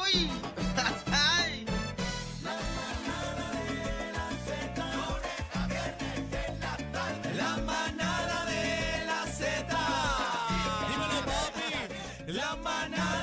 uy, ay. La manada de la Z. Dímelo papi. La manada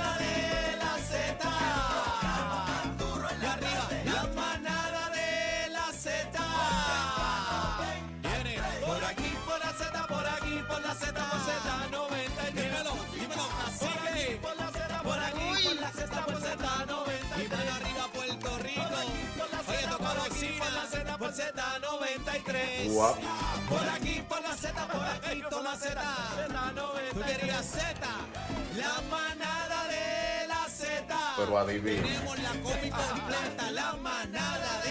Z93 Guap. por aquí, por la Z, por aquí, toma Z. Tú querías Z, la manada de la Z. Pero adivine. Tenemos la copy completa, la manada de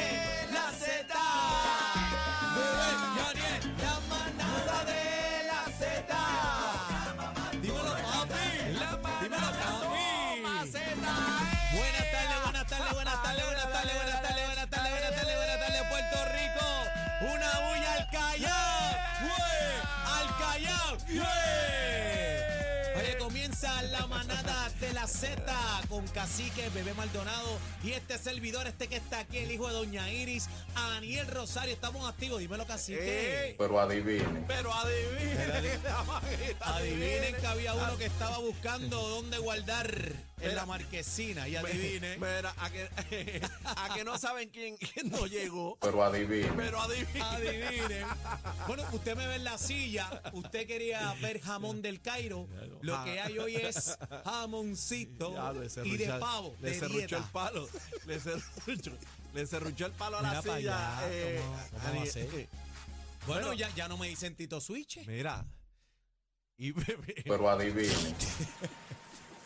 de la Z con Cacique, Bebé Maldonado y este servidor, este que está aquí, el hijo de Doña Iris, Aniel Rosario. Estamos activos, dímelo, Cacique. Pero adivine. Pero adivinen, adivinen que había uno que estaba buscando dónde guardar en la marquesina y adivinen. Mira, a que, a que no saben quién, quién no llegó. Pero adivine. Pero adivinen. Adivinen. Bueno, usted me ve en la silla, usted quería ver jamón del Cairo. Lo que hay hoy es jamoncito Ya, le y de pavo, Le de cerruchó dieta. el palo. Le cerruchó, le cerruchó el palo a Mira la pa' silla. allá, eh, ¿cómo- cómo va a ser? Bueno, Pero- ya, ya no me dicen Tito Switch. Mira. Y bebé. Pero adivine.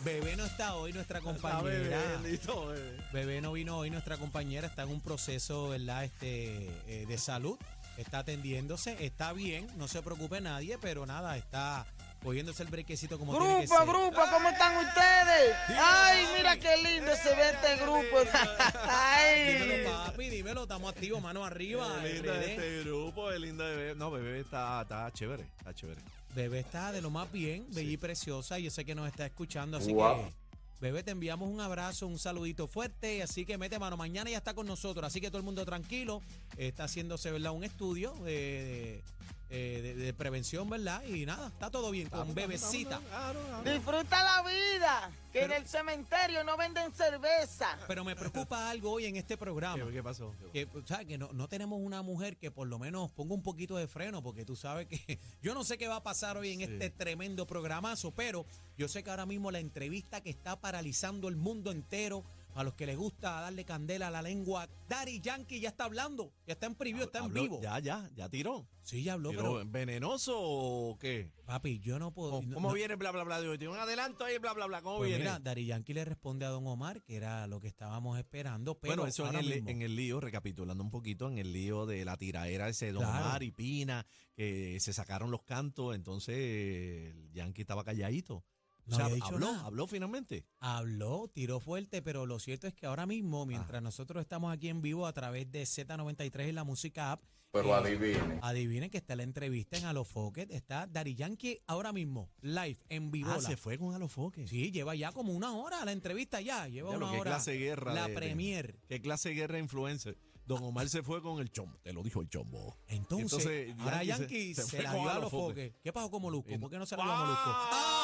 Bebé no está hoy, nuestra la compañera. bebé, bebé. Bebé no vino hoy, nuestra compañera está en un proceso ¿verdad? Este, eh, de salud, está atendiéndose, está bien, no se preocupe nadie, pero nada, está cogiéndose el brequecito como tiene que Grupo, ser. grupo, ¿cómo están ustedes? Ay, mira qué lindo se ve este grupo. Dímelo, Ay. papi, dímelo, estamos activos, mano arriba. Qué lindo este grupo, qué lindo bebé. No, bebé está, está chévere, está chévere. Bebé está de lo más bien, bella y preciosa, yo sé que nos está escuchando, así Guau. que... Bebé, te enviamos un abrazo, un saludito fuerte, así que mete mano, mañana ya está con nosotros, así que todo el mundo tranquilo, está haciéndose, ¿verdad? Un estudio de, de, de- de prevención, ¿verdad? Y nada, está todo bien con bebecita. Claro, claro. Disfruta la vida, que en el cementerio no venden cerveza. Pero me preocupa algo hoy en este programa. ¿Qué, qué pasó? ¿Qué pasó? Que, ¿sabes? que no, no tenemos una mujer que por lo menos ponga un poquito de freno, porque tú sabes que yo no sé qué va a pasar hoy en Sí. este tremendo programazo, pero yo sé que ahora mismo la entrevista que está paralizando el mundo entero, a los que les gusta darle candela a la lengua, Daddy Yankee ya está hablando, ya está en preview, está en Habló- vivo. Ya, ya, ya tiró. Sí, ya habló, ¿Tiró pero venenoso o qué? papi, yo no puedo. ¿Cómo, no- cómo no- viene bla bla bla de hoy? ¿Tiene un adelanto ahí, bla bla bla? ¿Cómo Pues viene? mira, Daddy Yankee le responde a Don Omar, que era lo que estábamos esperando, pero bueno, eso en el, mismo- en el lío, recapitulando un poquito, en el lío de la tiraera ese Don Claro. Omar y Pina, que se sacaron los cantos, entonces el Yankee estaba calladito. No o sea, había dicho habló, nada. habló finalmente. Habló, tiró fuerte, pero lo cierto es que ahora mismo, mientras nosotros estamos aquí en vivo a través de Z93 y la música app, Pero eh, adivine. adivinen que está la entrevista en Alofoque, está Dari Yankee ahora mismo, live, en vivo. Ah, se fue con Alofoque. Sí, lleva ya como una hora la entrevista ya, lleva Ya una que hora. clase de guerra. La de- de- premier. Qué clase de guerra influencer. Don Omar se fue con el chombo. Te lo dijo el chombo. Entonces, Entonces, ahora Yankee se- se, se fue la con dio a los Alofoque. foques. ¿Qué pasó con Molusco? ¿Por qué no se la dio a Molusco? ¡Ah!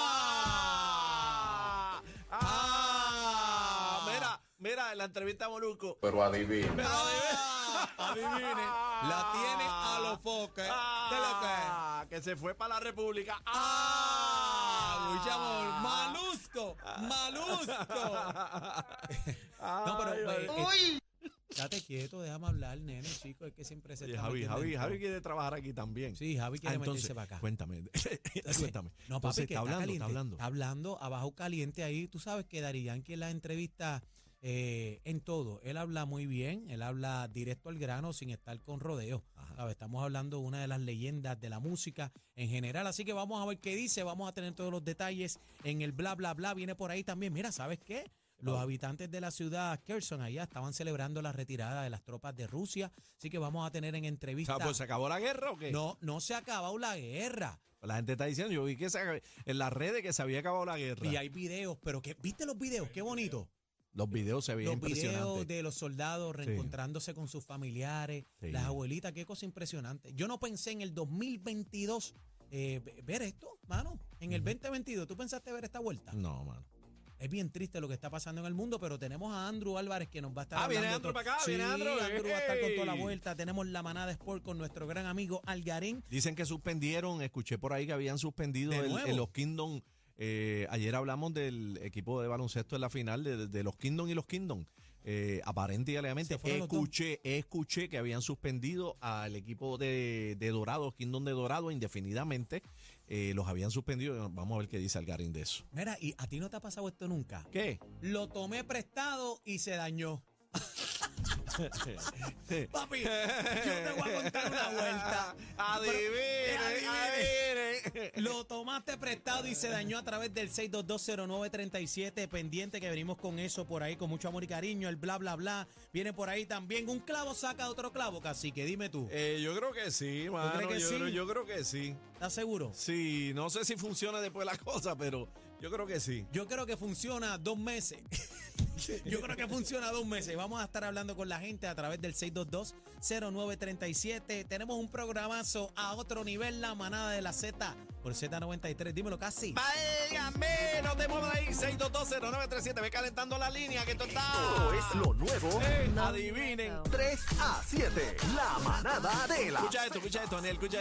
¡Ah! Mira, mira, en la entrevista a Molusco. Pero adivine. ¡Ah! Adivine, la tiene a los foques. ¿Qué es lo que es? ¡Ah! Que se fue para la República. ¡Ah! ¡Ah! Amor, ¡Malusco! ¡Malusco! No, pero Ay, eh, ay. Estate quieto, déjame hablar, nene, chico. Es que siempre se Oye, está Javi, metiendo Javi, en Javi quiere trabajar aquí también. Sí, Javi Ah, quiere entonces, meterse para acá. Cuéntame, cuéntame. No, Entonces, papi, que está hablando, caliente. está hablando. Está hablando abajo caliente ahí. Tú sabes que Dari Yankee en la entrevista eh, en todo. Él habla muy bien, él habla directo al grano sin estar con rodeo. ¿Sabes? Estamos hablando de una de las leyendas de la música en general. Así que vamos a ver qué dice. Vamos a tener todos los detalles en el bla, bla, bla. Viene por ahí también. Mira, ¿sabes qué? Los habitantes de la ciudad Kherson allá estaban celebrando la retirada de las tropas de Rusia. Así que vamos a tener en O entrevista. sea, pues se acabó la guerra o qué? no, no se ha acabado la guerra. La gente está diciendo, yo vi que se- en las redes que se había acabado la guerra. Y hay videos, pero que, ¿viste los videos? Qué bonito. Los videos se veían Los videos impresionantes. de los soldados reencontrándose con sus familiares, Sí. las abuelitas, qué cosa impresionante. Yo no pensé en el 2022 eh, ve- ver esto, mano. En el 2022, ¿tú pensaste ver esta vuelta? No, mano. Bien triste lo que está pasando en el mundo, pero tenemos a Andrew Álvarez que nos va a estar Ah, viene hablando Andrew todo- para acá, Sí, viene Andrew. va a estar con toda la vuelta. Tenemos la manada Sport con nuestro gran amigo Algarín. Dicen que suspendieron, escuché por ahí que habían suspendido ¿De el- los Kingdom. eh, ayer hablamos del equipo de baloncesto en la final de, de los Kingdom y los Kingdom. Eh, aparente y escuché, escuché que habían suspendido al equipo de, de Dorado, Kingdom de Dorado, indefinidamente. Eh, los habían suspendido. Vamos a ver qué dice Algarín de eso. Mira, ¿y a ti no te ha pasado esto nunca? ¿Qué? Lo tomé prestado y se dañó. Papi, yo te voy a contar una vuelta. Adivine, Adivine. adivine. Lo tomaste prestado y se dañó a través del 6220937. Pendiente que venimos con eso por ahí, con mucho amor y cariño. El bla, bla, bla. Viene por ahí también. Un clavo saca otro clavo, casi que dime tú. Eh, yo creo que sí, mano. crees que yo, sí? Creo, yo creo que sí. ¿Estás seguro? Sí, no sé si funciona después la cosa, pero yo creo que sí. Yo creo que funciona dos meses. Yo creo que funciona dos meses. Vamos a estar hablando con la gente a través del 622-0937. Tenemos un programazo a otro nivel, la manada de la Z por Z93. Dímelo casi. Válgame, no te muevas ahí. 6220937, ve calentando la línea que esto está. Esto es lo nuevo. Eh, adivinen. 3 a 7. La manada de la Escucha esto, escucha esto, Daniel, escucha